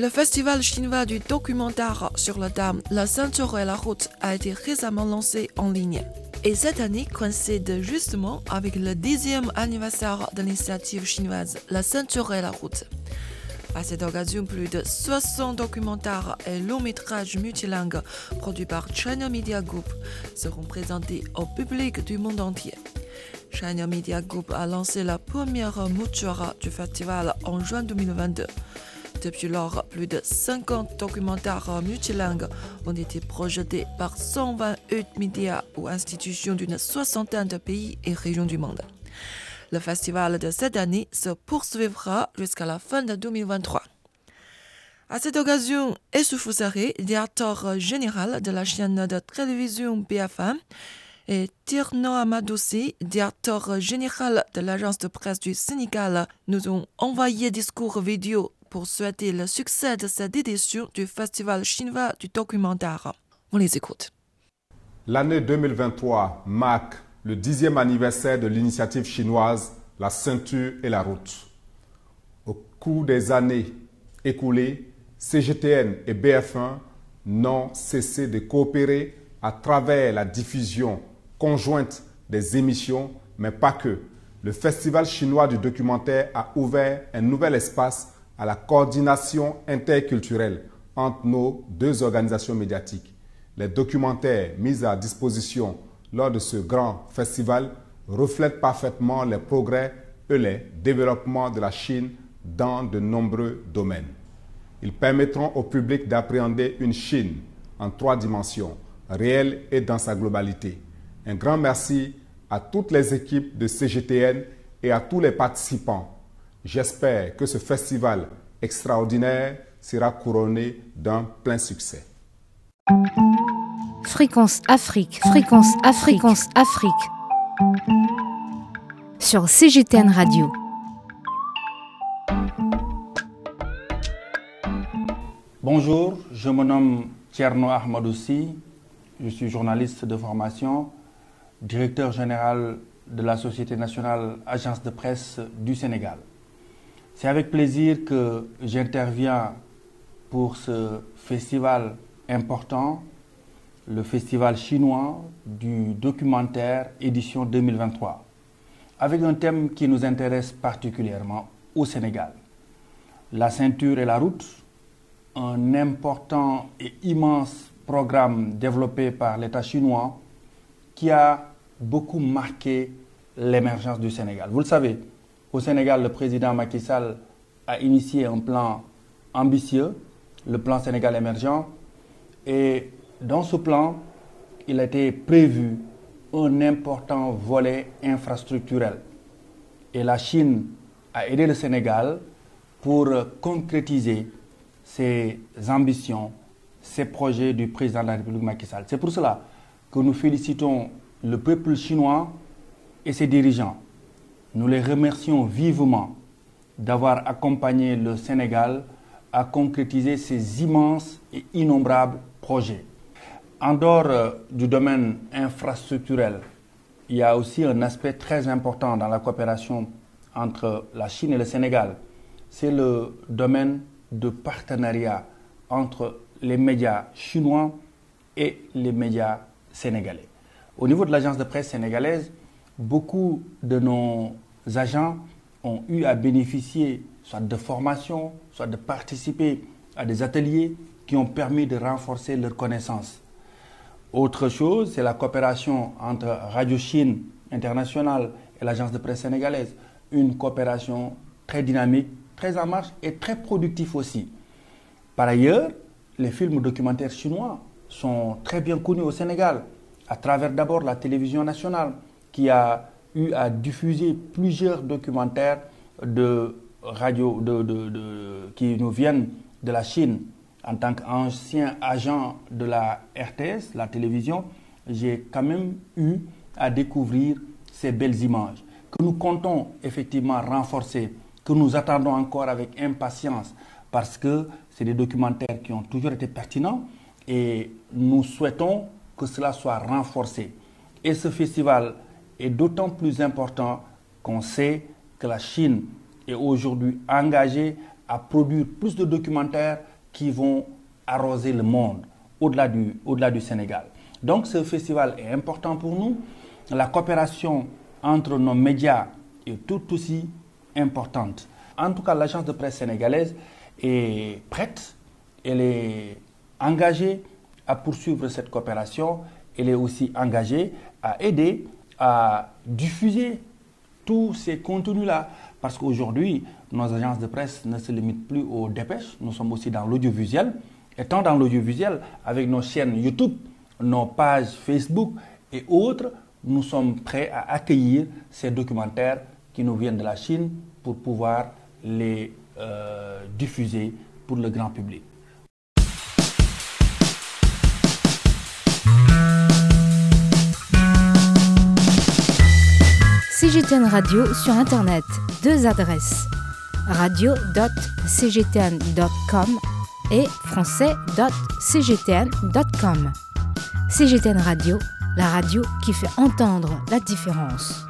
Le festival chinois du documentaire sur la dame, la ceinture et la route a été récemment lancé en ligne. Et cette année coïncide justement avec le dixième anniversaire de l'initiative chinoise La ceinture et la route. À cette occasion, plus de 60 documentaires et longs métrages multilingues produits par China Media Group seront présentés au public du monde entier. China Media Group a lancé la première mouture du festival en juin 2022. Depuis lors, plus de 50 documentaires multilingues ont été projetés par 128 médias ou institutions d'une soixantaine de pays et régions du monde. Le festival de cette année se poursuivra jusqu'à la fin de 2023. À cette occasion, Essoufou Saré, directeur général de la chaîne de télévision BFM, et Tirno Amadoussi, directeur général de l'agence de presse du Sénégal, nous ont envoyé discours vidéo pour souhaiter le succès de cette édition du Festival chinois du documentaire. On les écoute. L'année 2023 marque le dixième anniversaire de l'initiative chinoise La ceinture et la route. Au cours des années écoulées, CGTN et BF1 n'ont cessé de coopérer à travers la diffusion conjointe des émissions, mais pas que. Le Festival chinois du documentaire a ouvert un nouvel espace à la coordination interculturelle entre nos deux organisations médiatiques. Les documentaires mis à disposition lors de ce grand festival reflètent parfaitement les progrès et les développements de la Chine dans de nombreux domaines. Ils permettront au public d'appréhender une Chine en trois dimensions, réelle et dans sa globalité. Un grand merci à toutes les équipes de CGTN et à tous les participants. J'espère que ce festival extraordinaire sera couronné d'un plein succès. Fréquence Afrique, fréquence Afrique, fréquence Afrique. Sur CGTN Radio. Bonjour, je me nomme Tierno Ahmadoussi. Je suis journaliste de formation, directeur général de la Société nationale Agence de presse du Sénégal. C'est avec plaisir que j'interviens pour ce festival important, le festival chinois du documentaire édition 2023, avec un thème qui nous intéresse particulièrement au Sénégal. La ceinture et la route, un important et immense programme développé par l'État chinois qui a beaucoup marqué l'émergence du Sénégal. Vous le savez, au Sénégal, le président Macky Sall a initié un plan ambitieux, le plan Sénégal émergent, et dans ce plan, il été prévu un important volet infrastructurel. Et la Chine a aidé le Sénégal pour concrétiser ses ambitions, ses projets du président de la République Macky Sall. C'est pour cela que nous félicitons le peuple chinois et ses dirigeants. Nous les remercions vivement d'avoir accompagné le Sénégal à concrétiser ces immenses et innombrables projets. En dehors euh, du domaine infrastructurel, il y a aussi un aspect très important dans la coopération entre la Chine et le Sénégal. C'est le domaine de partenariat entre les médias chinois et les médias sénégalais. Au niveau de l'agence de presse sénégalaise, beaucoup de nos agents ont eu à bénéficier soit de formation, soit de participer à des ateliers qui ont permis de renforcer leurs connaissances. Autre chose, c'est la coopération entre Radio Chine International et l'agence de presse sénégalaise. Une coopération très dynamique, très en marche et très productive aussi. Par ailleurs, les films documentaires chinois sont très bien connus au Sénégal, à travers d'abord la télévision nationale, qui a eu à diffuser plusieurs documentaires de radio de, qui nous viennent de la Chine. En tant qu'ancien agent de la RTS, la télévision, j'ai quand même eu à découvrir ces belles images que nous comptons effectivement renforcer, que nous attendons encore avec impatience parce que c'est des documentaires qui ont toujours été pertinents et nous souhaitons que cela soit renforcé. Et ce festival est d'autant plus important qu'on sait que la Chine est aujourd'hui engagée à produire plus de documentaires qui vont arroser le monde au-delà du, au-delà du Sénégal. Donc ce festival est important pour nous. La coopération entre nos médias est tout aussi importante. En tout cas, l'agence de presse sénégalaise est prête, elle est engagée à poursuivre cette coopération, elle est aussi engagée à aider à diffuser tous ces contenus-là. Parce qu'aujourd'hui, nos agences de presse ne se limitent plus aux dépêches, nous sommes aussi dans l'audiovisuel. Étant dans l'audiovisuel, avec nos chaînes YouTube, nos pages Facebook et autres, nous sommes prêts à accueillir ces documentaires qui nous viennent de la Chine pour pouvoir les euh, diffuser pour le grand public. CGTN Radio sur Internet. Deux adresses. radio.cgtn.com et français.cgtn.com. CGTN Radio, la radio qui fait entendre la différence.